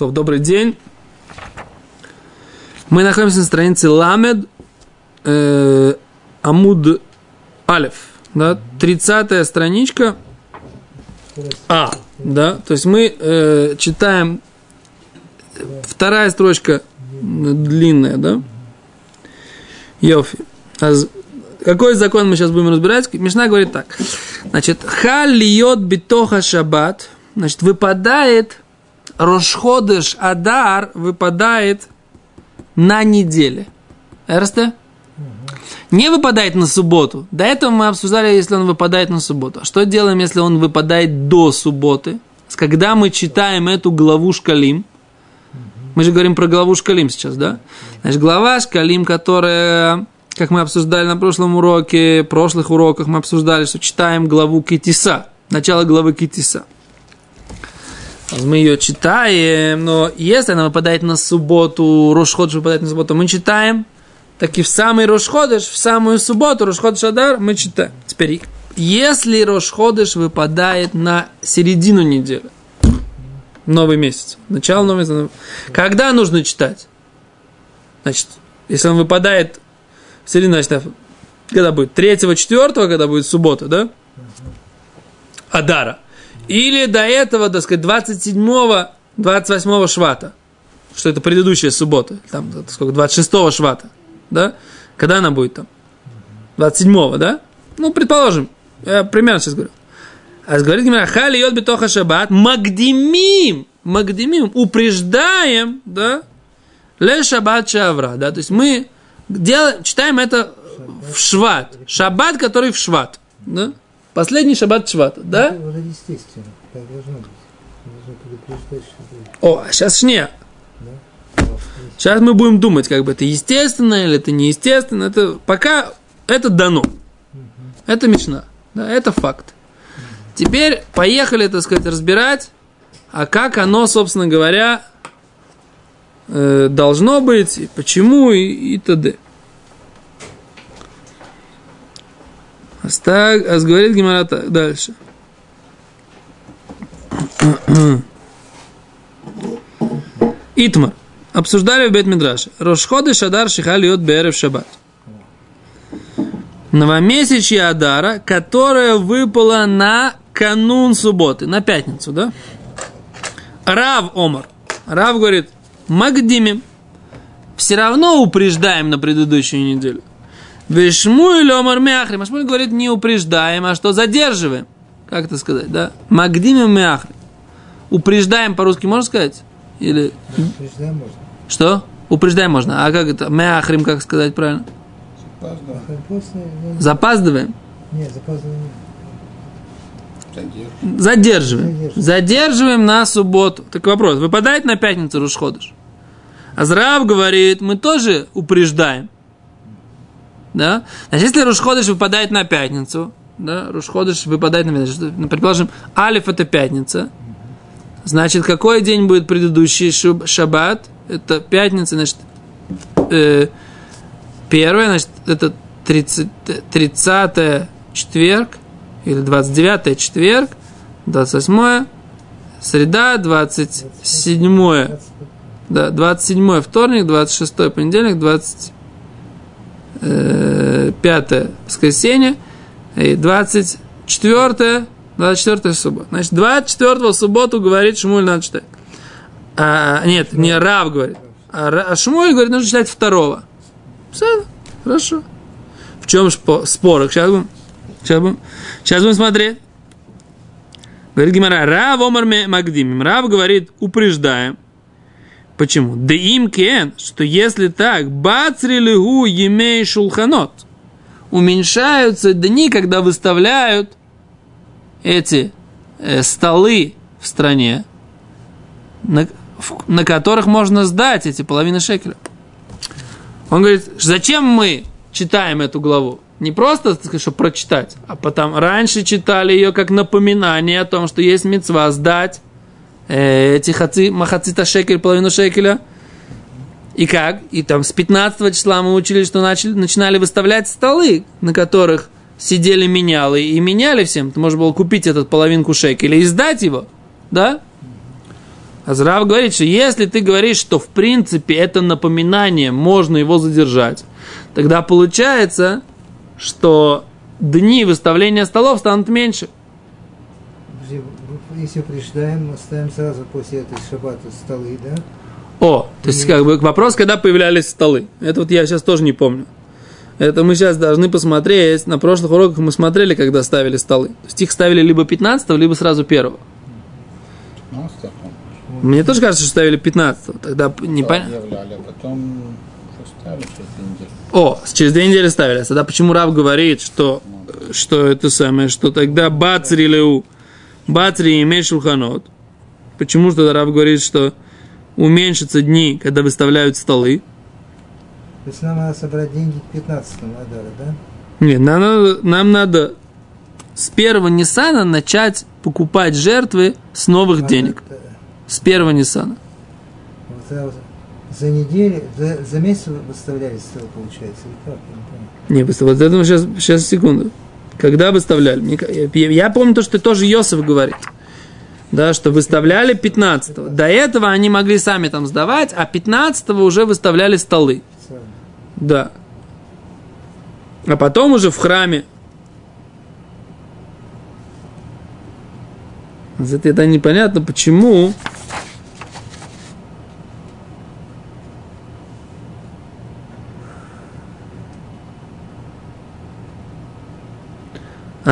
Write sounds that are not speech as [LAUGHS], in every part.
То, добрый день. Мы находимся на странице Ламед э, Амуд Алев. Да, 30 страничка. А, да, то есть мы э, читаем вторая строчка длинная, да? Йофи. А какой закон мы сейчас будем разбирать? Мишна говорит так. Значит, халиот битоха шаббат. Значит, выпадает Рошходыш Адар выпадает на неделе. Эрсте? Не выпадает на субботу. До этого мы обсуждали, если он выпадает на субботу. А что делаем, если он выпадает до субботы? Когда мы читаем эту главу Шкалим, мы же говорим про главу Шкалим сейчас, да? Значит, глава Шкалим, которая, как мы обсуждали на прошлом уроке, прошлых уроках мы обсуждали, что читаем главу Китиса, начало главы Китиса. Мы ее читаем, но если она выпадает на субботу, Рошходыш выпадает на субботу, мы читаем, так и в самый Рошходыш, в самую субботу, Рошходыш Адар, мы читаем. Теперь, если Рошходыш выпадает на середину недели, новый месяц, начало нового месяца, когда нужно читать? Значит, если он выпадает в середину, значит, когда будет? Третьего, четвертого, когда будет суббота, да? Адара – или до этого, так сказать, 27-го, 28-го швата. Что это предыдущая суббота. Там, сколько, 26-го швата. Да? Когда она будет там? 27-го, да? Ну, предположим. Я примерно сейчас говорю. А говорит Гимара, хали йод битоха шаббат, магдимим, магдимим, упреждаем, да, ле шаббат шавра, да, то есть мы делаем, читаем это в шват, шаббат, который в шват, да, Последний шаббат швата, да? Это естественно, так должно быть. О, сейчас шне. Да? Сейчас мы будем думать, как бы это естественно или это неестественно. Это пока это дано. Угу. Это мечна. Да, это факт. Угу. Теперь поехали, так сказать, разбирать, а как оно, собственно говоря, э, должно быть, и почему и, и т.д. Так, а говорит Гимара дальше. Итмар. Обсуждали в Бет-Мидраше. Рошходы Шадар Шихалиот Берев Шаббат. Новомесячье Адара, которое выпало на канун субботы, на пятницу, да? Рав Омар. Рав говорит, Магдимим. Все равно упреждаем на предыдущую неделю. Вишмуэль омар мяхри. Машмуль говорит, не упреждаем, а что задерживаем. Как это сказать, да? Магдимим мяхри. Упреждаем по-русски можно сказать? Или... Упреждаем можно. Что? Упреждаем можно. А как это? Мяхрим, как сказать правильно? Запаздываем. Запаздываем? Нет, запаздываем Задерживаем. Задерживаем. Задерживаем на субботу. Так вопрос, выпадает на пятницу Рушходыш? Азрав говорит, мы тоже упреждаем. Да? Значит, если Рушходыш выпадает на пятницу, да, Рушходыш выпадает на пятницу, ну, предположим, Алиф это пятница, значит, какой день будет предыдущий шаббат? Это пятница, значит, э, первое, значит, это 30, 30 четверг, или 29 четверг, 28 среда, 27 да, 27 вторник, 26 понедельник, 20 э, 5 воскресенье и 24 24 суббота. Значит, 24 субботу говорит Шмуль надо читать. А, нет, не Рав говорит. А, а Шмуль говорит, нужно читать второго. Все, хорошо. В чем спор? Сейчас будем, сейчас будем, сейчас будем смотреть. Говорит Гимара, Рав Омар Магдимим. Рав говорит, упреждаем. Почему? Да им кен, что если так, бацри лигу емей шулханот, уменьшаются дни, когда выставляют эти э, столы в стране, на, в, на которых можно сдать эти половины шекеля. Он говорит, зачем мы читаем эту главу? Не просто, чтобы прочитать, а потом раньше читали ее как напоминание о том, что есть мецва сдать эти хаци, махацита шекель, половину шекеля. И как? И там с 15 числа мы учили, что начали, начинали выставлять столы, на которых сидели менялы и меняли всем. Можно было купить этот половинку шекеля и сдать его. Да? Азрав говорит, что если ты говоришь, что в принципе это напоминание, можно его задержать, тогда получается, что дни выставления столов станут меньше. Если приждаем, ставим сразу после этой шабата столы, да? О, то есть как бы вопрос, когда появлялись столы. Это вот я сейчас тоже не помню. Это мы сейчас должны посмотреть. На прошлых уроках мы смотрели, когда ставили столы. То есть их ставили либо 15 либо сразу первого. Мне тоже кажется, что ставили 15 Тогда не понятно. а потом что ставили через две недели. О, через две недели ставили. Тогда почему Рав говорит, что, что это самое, что тогда Бацри Леу, Бацри имеет шулханот. Почему же тогда Рав говорит, что уменьшатся дни, когда выставляют столы? То есть нам надо собрать деньги к 15 Адара, да? Нет, нам надо, нам надо с первого Ниссана начать покупать жертвы с новых Надо денег. это- С первого Ниссана. вот За неделю, за, за месяц выставляли стол, получается, или как? Не быстро, вот это сейчас, сейчас секунду. Когда выставляли? Я, помню то, что тоже Йосиф говорит. Да, что выставляли 15 До этого они могли сами там сдавать, а 15 уже выставляли столы. Да. А потом уже в храме. Это непонятно, почему.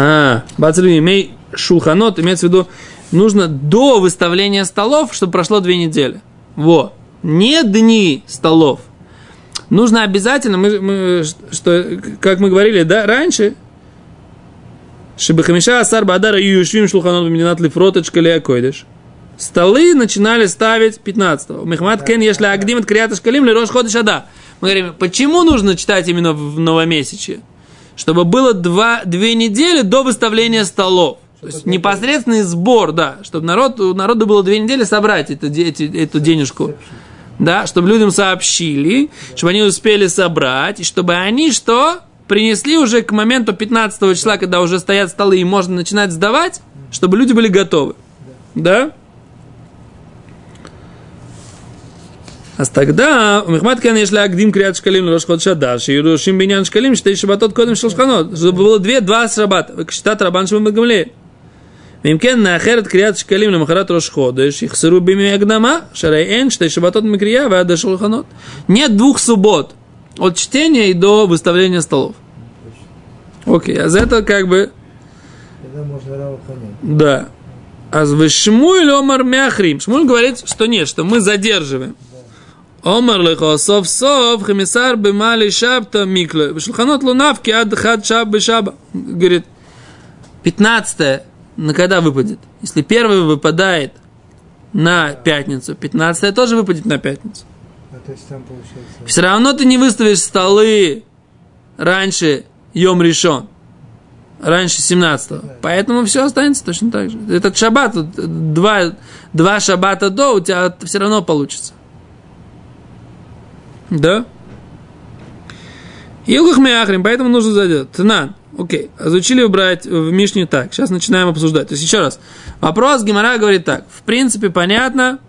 А, Бацелю, имей шулханот, имеется в виду, нужно до выставления столов, чтобы прошло две недели. Во. Не дни столов. Нужно обязательно, мы, мы- что, как мы говорили, да, раньше, Шибахамиша Асар Бадара и Юшвим Шулханот Баминат Лифроточ Калиакойдеш. Столы начинали ставить 15-го. Мехмат Кен Ешли Агдим от Криата Шкалим Лерош Ходыш Ада. Мы говорим, почему нужно читать именно в новомесячье? Чтобы было два, две недели до выставления столов. То есть непосредственный сбор, да, чтобы народ, у народа было две недели собрать де- эти- эту денежку. Да, чтобы людям сообщили, чтобы они успели собрать, и чтобы они что? Принесли уже к моменту 15 числа, когда уже стоят столы и можно начинать сдавать, чтобы люди были готовы. Да? А тогда, у Мехмат Кен если Агдим Криат Шкалим Лош Ход Шадаш, и Рушим Биньян Шкалим, что еще Шабатот Кодем Шалшханот, чтобы было две, два шабата, как считает Рабан Шимон Гамлеэль. ואם כן, נאחר את קריאת שקלים למחרת ראש חודש, יחסרו בימי הקדמה, שהרי אין שתי שבתות מקריאה ועד השולחנות. Нет двух суббот от чтения и до выставления столов. Окей, а за это как бы, Тогда можно Рава понять. да. А с Шмуль Омар Мяхрим. Шмуль говорит, что нет, что мы задерживаем. Омар лехо сов сов хамисар бемали шабта микле. Бешулханот лунавки ад хад шаб бешаба. Говорит, 15 на когда выпадет? Если первый выпадает на пятницу, 15 тоже выпадет на пятницу. А то есть там получается... Все равно ты не выставишь столы раньше Йом решен. Раньше 17 Поэтому все останется точно так же. Этот шаббат, два, два шаббата до, у тебя все равно получится. Да? Илгах Меахрим, поэтому нужно задать. Тнан. Окей, разучили убрать в Мишне так. Сейчас начинаем обсуждать. То есть еще раз. Вопрос Гимара говорит так. В принципе, понятно,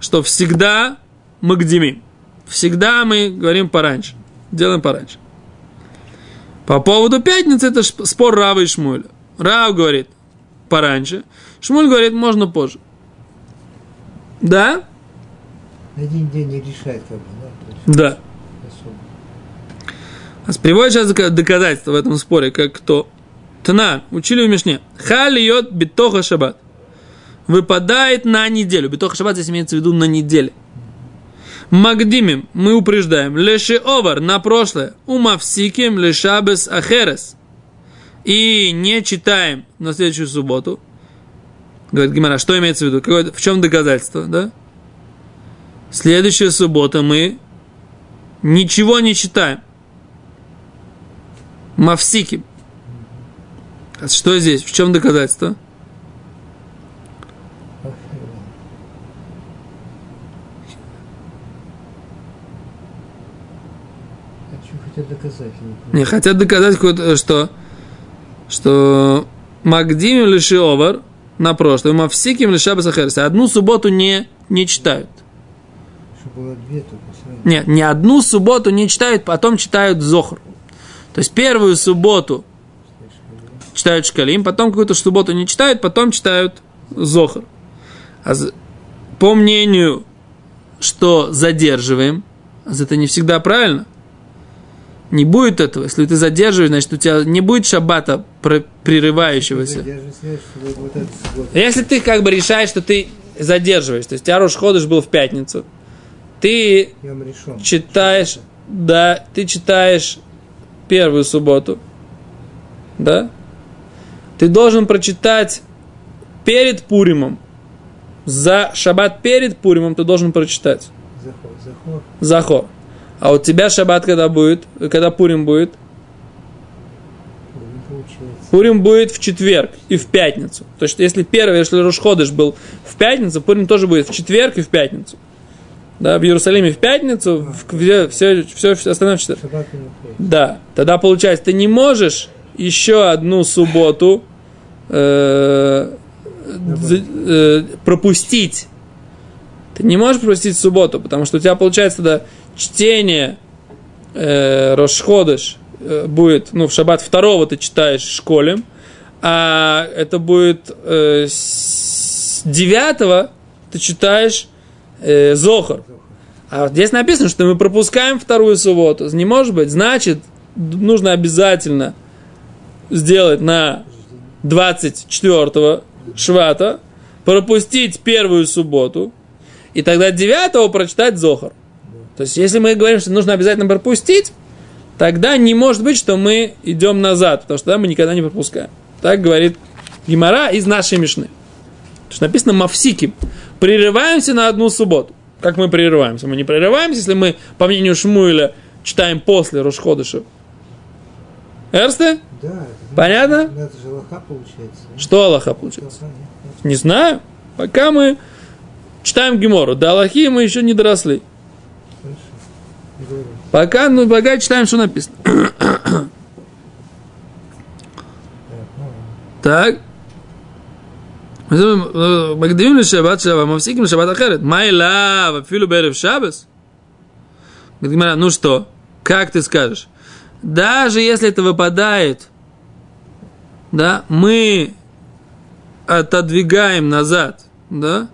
что всегда мы гдимим. Всегда мы говорим пораньше. Делаем пораньше. По поводу пятницы это спор Рава и Шмуля. Рав говорит пораньше. Шмуль говорит можно позже. Да? Один день не решает, как бы, да? Да. А приводит сейчас дока- доказательства в этом споре, как кто. Тна, учили в Мишне. Халиот битоха шаббат. Выпадает на неделю. Битоха шаббат здесь имеется в виду на неделе. Магдимим, мы упреждаем. Леши овар, на прошлое. Умавсиким лешабес ахерес. И не читаем на следующую субботу. Говорит Гимара, что имеется в виду? Какое, в чем доказательство, да? Следующая суббота мы ничего не читаем. Мавсики. А что здесь? В чем доказательство? Хотят не хотят доказать, какое-то, что, что Магдимим лиши овар на прошлое, Мавсиким басахерси. Одну субботу не, не читают. Было две только. Нет, ни одну субботу не читают, потом читают Зохр. То есть первую субботу читают Шкалим, потом какую-то субботу не читают, потом читают Зохр. А по мнению, что задерживаем, а это не всегда правильно, не будет этого. Если ты задерживаешь, значит, у тебя не будет шаббата прерывающегося. Если ты как бы решаешь, что ты задерживаешь, то есть у тебя Рош Ходыш был в пятницу, ты читаешь, да, ты читаешь первую субботу, да, ты должен прочитать перед Пуримом, за шаббат перед Пуримом ты должен прочитать Захор. Захор. Захор. А у тебя шаббат когда будет, когда Пурим будет? Пурим будет в четверг и в пятницу. То есть, если первый, если Рушходыш был в пятницу, Пурим тоже будет в четверг и в пятницу. Да, в Иерусалиме в пятницу, в, все, все, все остальное в четверг. Да, тогда получается, ты не можешь еще одну субботу э, э, пропустить. Ты не можешь пропустить субботу, потому что у тебя получается тогда чтение э, Рошходыш э, будет, ну, в шаббат второго ты читаешь в школе, а это будет э, с девятого ты читаешь э, Зохар. А здесь написано, что мы пропускаем вторую субботу. Не может быть. Значит, нужно обязательно сделать на 24 швата, пропустить первую субботу, и тогда 9 прочитать Зохар. То есть, если мы говорим, что нужно обязательно пропустить, тогда не может быть, что мы идем назад, потому что тогда мы никогда не пропускаем. Так говорит Гимара из нашей Мишны. Что написано Мавсики. Прерываемся на одну субботу. Как мы прерываемся? Мы не прерываемся, если мы, по мнению Шмуэля, читаем после Рушходыша. Эрсте? Да, это, Понятно? ну, это же лоха получается. Что Аллаха получается? Не знаю. Пока мы читаем Гемору. До Аллахи мы еще не доросли. Хорошо. Пока, ну, пока читаем, что написано. Так, ну, Так. מקדימים לשבת שבת, מפסיקים לשבת אחרת. מה אליו, אפילו בערב שבס? Говорит Гимара, ну что, как ты скажешь? Даже если это выпадает, да, мы отодвигаем назад, да,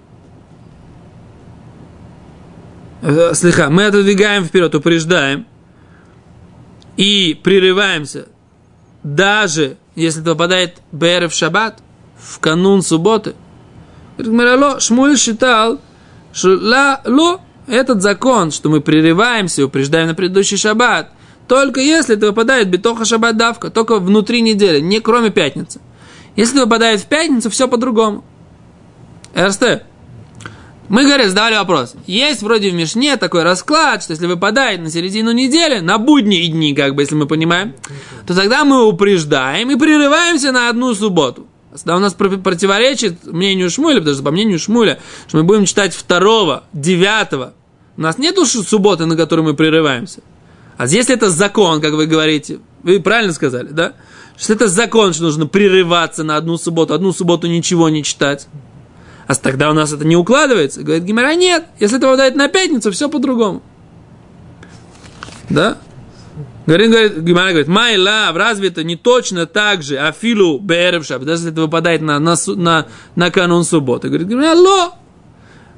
Э, слегка, мы отодвигаем вперед, упреждаем и прерываемся, даже если это попадает БР в шаббат, в канун субботы. Говорит, Гмара, «Ло, Шмуль считал, что ла, ло, этот закон, что мы прерываемся упреждаем на предыдущий шаббат, только если это выпадает битоха шаббат давка, только внутри недели, не кроме пятницы. Если это выпадает в пятницу, все по-другому. РСТ. Мы, говорит, задали вопрос. Есть вроде в Мишне такой расклад, что если выпадает на середину недели, на будние дни, как бы, если мы понимаем, то тогда мы упреждаем и прерываемся на одну субботу. Тогда у нас про- противоречит мнению Шмуля, что по мнению Шмуля, что мы будем читать второго, девятого. У нас нету ш- субботы, на которой мы прерываемся. А если это закон, как вы говорите, вы правильно сказали, да? Что это закон, что нужно прерываться на одну субботу, одну субботу ничего не читать. А тогда у нас это не укладывается. Говорит Гимара, нет, если это выпадает на пятницу, все по-другому. Да? Говорит, говорит, Гимара говорит, май лав, разве это не точно так же, афилу бэрев шаббат, даже если это выпадает на, на, на, на канун субботы. Говорит, Гимара, ло,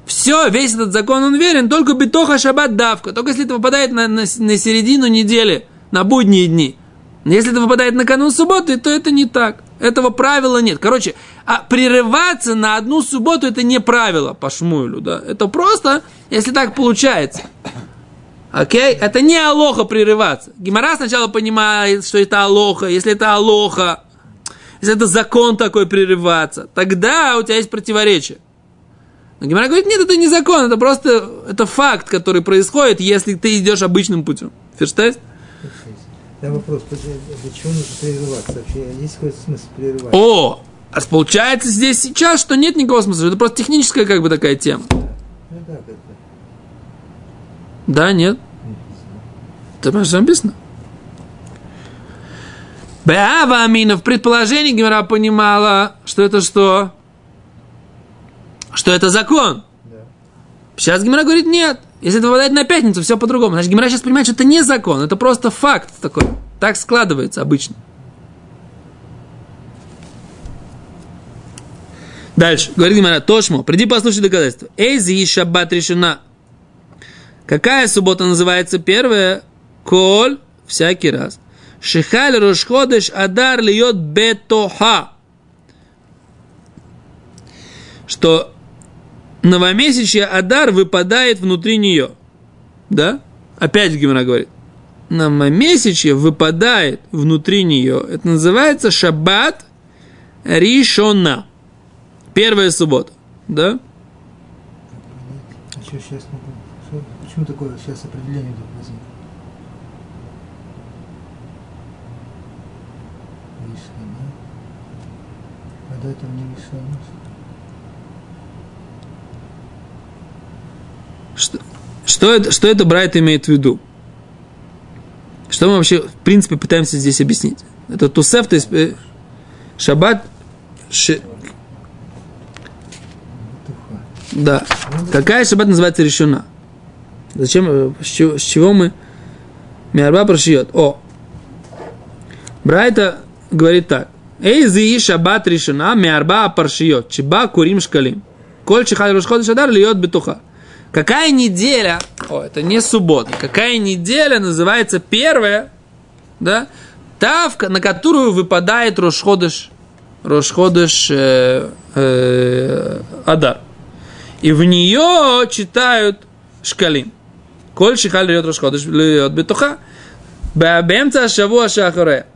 все, весь этот закон, он верен, только битоха шаббат давка, только если это выпадает на, на, на середину недели, на будние дни. Если это выпадает на канун субботы, то это не так. Этого правила нет. Короче, а прерываться на одну субботу это не правило по Шмуэлю, да. Это просто, если так получается. Окей? Это не алоха прерываться. Гимара сначала понимает, что это алоха. Если это алоха, если это закон такой прерываться, тогда у тебя есть противоречие. Но Гимара говорит, нет, это не закон, это просто это факт, который происходит, если ты идешь обычным путем. Ферштейн? Да, вопрос, чего нужно прерываться вообще? Есть какой смысл прерывать? О, а получается здесь сейчас, что нет никакого смысла. Это просто техническая как бы такая тема. Ну да, как-то. Да, нет. Ты понимаешь, что написано? Беава Амина в предположении Гимара понимала, что это что? Что это закон. Сейчас Гимара говорит, нет. Если это выпадает на пятницу, все по-другому. Значит, Гимара сейчас понимает, что это не закон, это просто факт такой. Так складывается обычно. Дальше. Говорит Гимара, Тошмо, приди послушай доказательства. Эйзи и шаббат решена. Какая суббота называется первая? Коль, всякий раз. Шихаль рошходыш адар льет бетоха. Что новомесячье Адар выпадает внутри нее. Да? Опять Гимара говорит. Новомесячье выпадает внутри нее. Это называется шаббат ришона. Первая суббота. Да? А сейчас? Почему такое сейчас определение тут возникло? Решено. А до этого не решено. Что, что, это, что это Брайт имеет в виду? Что мы вообще, в принципе, пытаемся здесь объяснить? Это тусеф, то есть э, шаббат, Туха. да. Какая шаббат называется решена? Зачем, э, с чего, с чего мы? Миарба прошьет. О, Брайта говорит так. Эй, зии шаббат решена, миарба паршиот, чиба курим шкалим. Коль чихаль рушход шадар льет бетуха. Какая неделя, о, это не суббота, какая неделя называется первая, да, та, в ко- на которую выпадает Рошходыш, Рошходыш э, э, Адар. И в нее читают шкалим. Коль шихаль льет Рошходыш льет бетуха. Бэмца шавуа шахаре.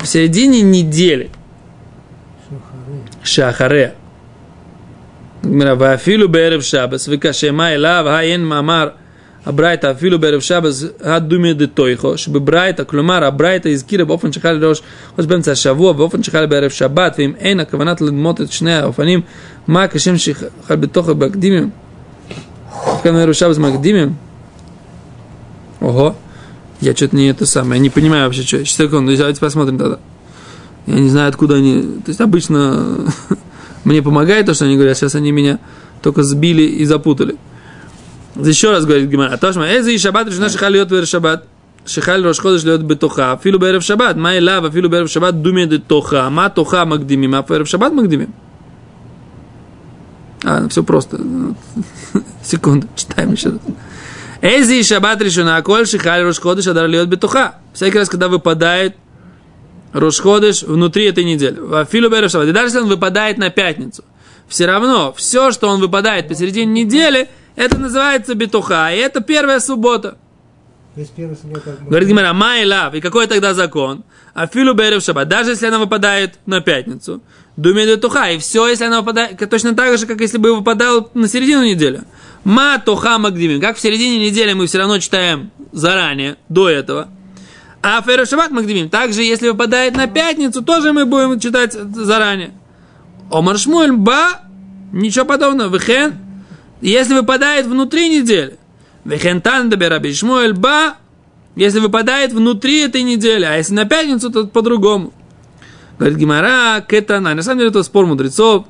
В середине недели. Шухары. שאחריה. גמרא, ואפילו בערב שבס, וכשמה אליו, האין מאמר הברייתא, אפילו בערב שבס, הדומי דתויכו, שבברייתא, כלומר, הברייתא הזכירה באופן שחל לראש ראש באמצע השבוע, באופן שחל בערב שבת, ואם אין הכוונה ללמוד את שני האופנים, מה כשם שחל בתוכו בהקדימים? Канарушав с Магдимим. Ого. Я что-то не это самое. Я не понимаю вообще, что. Сейчас, Секунду, давайте посмотрим тогда. Я не знаю, откуда они. То есть обычно [LAUGHS] мне помогает то, что они говорят, сейчас они меня только сбили и запутали. Еще раз говорит Гимара. Тошма, эзи и что решена шихаль льет вер шаббат. Шихаль рошходыш льет бетоха. Филу берев шабат, Май лава, филу берев шабат, думе де тоха. Ма тоха магдимим, а ферев магдимим. А, все просто. [LAUGHS] Секунду, читаем еще раз. Эзи шаббат решена, коль шихаль рош ходыш адар льет бетуха. Всякий раз, когда выпадает Рошходыш внутри этой недели. Филу Берев Шаббат. И даже если он выпадает на пятницу, все равно все, что он выпадает посередине недели, это называется битуха. И это первая суббота. То есть первая суббота... Говорит Гимара, май лав. И какой тогда закон? А филу Берев Шаббат. Даже если она выпадает на пятницу. Думи битуха. И все, если она выпадает, точно так же, как если бы выпадал на середину недели. Ма туха магдимим. Как в середине недели мы все равно читаем заранее, до этого. А Ферев Шаббат Магдимим. Также, если выпадает на пятницу, тоже мы будем читать заранее. Омар Шмуэль Ба, ничего подобного. Вехен, если выпадает внутри недели. Вехен Тан Раби Шмуэль Ба, если выпадает внутри этой недели. А если на пятницу, то по-другому. Говорит Гимара, Кетана. На самом деле, это спор мудрецов.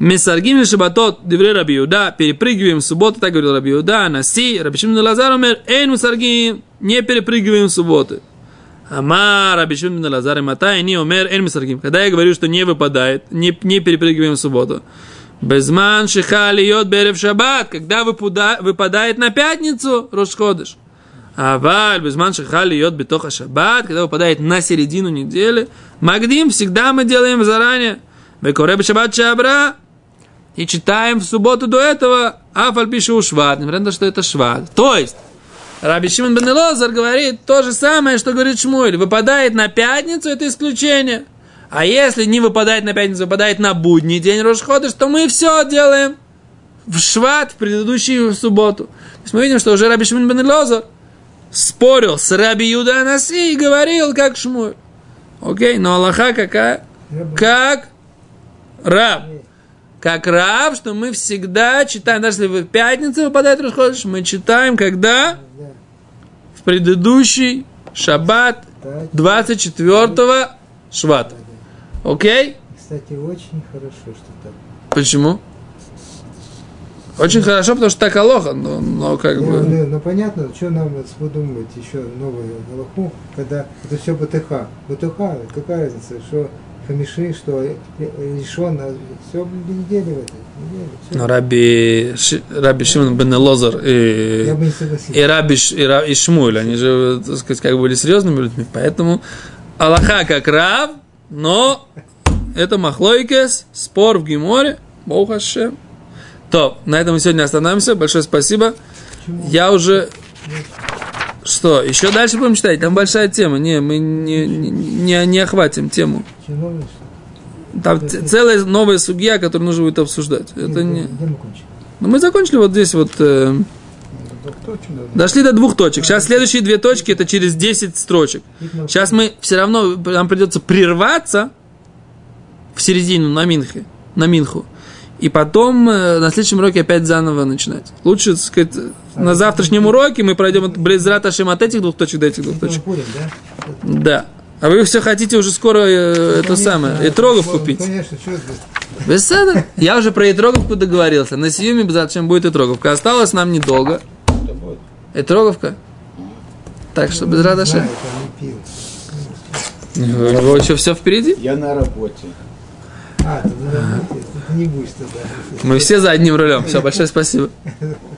Месаргим шабатот девре Раби Юда, перепрыгиваем субботу, так говорил Раби Юда, Наси, Раби Шимон Лазар умер, эйн мусаргим, не перепрыгиваем в субботы. Ама Раби Шимон Лазар, матай, не умер, эйн мусаргим. Когда я говорю, что не выпадает, не, не перепрыгиваем субботу. Безман шихали йод берев шаббат, когда выпада, выпадает на пятницу, Рошходыш. Аваль, безман шихали йод бетоха шаббат, когда выпадает на середину недели, Магдим всегда мы делаем заранее. Векореб шаббат шабра, и читаем в субботу до этого Афаль пишу шват, несмотря на то, что это шват. То есть, Раби Шимон бен говорит то же самое, что говорит Шмуэль. Выпадает на пятницу, это исключение. А если не выпадает на пятницу, выпадает на будний день Рошходыш, то мы все делаем в шват в предыдущую субботу. То есть мы видим, что уже Раби Шимон бен Элозар спорил с Раби Юда Анаси и говорил, как Шмуэль. Окей, но Аллаха какая? Как раб как раб, что мы всегда читаем, даже если в пятницу выпадает Рушходыш, мы читаем, когда? Да. В предыдущий шаббат Так. 24-го швата. Окей? Кстати, очень хорошо, что так. Почему? Очень хорошо, потому что так Алоха, но, но как Ну, бы... ну, ну, понятно, что нам выдумывать еще новую Галаху, когда это все БТХ. БТХ, какая разница, что Хамиши, что решен, все недели в этой. Но Раби, Ши- Раби Шимон бен Лозар и, не и Раби и, Ра- и Шмуль, они же, так сказать, как бы были серьезными людьми, поэтому Аллаха как Рав, но это Махлойкес, спор в Гиморе, Бог Хашем. То, на этом мы сегодня остановимся. Большое спасибо. Я уже... Что, еще дальше будем читать? Там большая тема. Не, мы не, не, не, охватим тему. Там ц- целая новая судья, которую нужно будет обсуждать. ли? Это не... Ну, мы закончили вот здесь вот... э. Дошли до двух точек. Сейчас следующие две точки, это через 10 строчек. Сейчас мы все равно, нам придется прерваться в середину на Минхе, на Минху. И потом э, на следующем уроке опять заново начинать. Лучше, так сказать, на завтрашнем уроке мы пройдем от Близрат Ашем от этих двух точек до этих двух точек. да? А вы все хотите уже скоро э, это самое, этрогов Ну, купить. Конечно, что это? Беседа. Я уже про этроговку договорился. На Сиюме зачем будет этроговка. Осталось нам недолго. Это будет. Этроговка. Так что без Знаю, радоша. там не пил. У него еще все впереди. Я на работе. А, ты не будешь тогда. Мы все за одним рулем. Все, большое спасибо. [LAUGHS]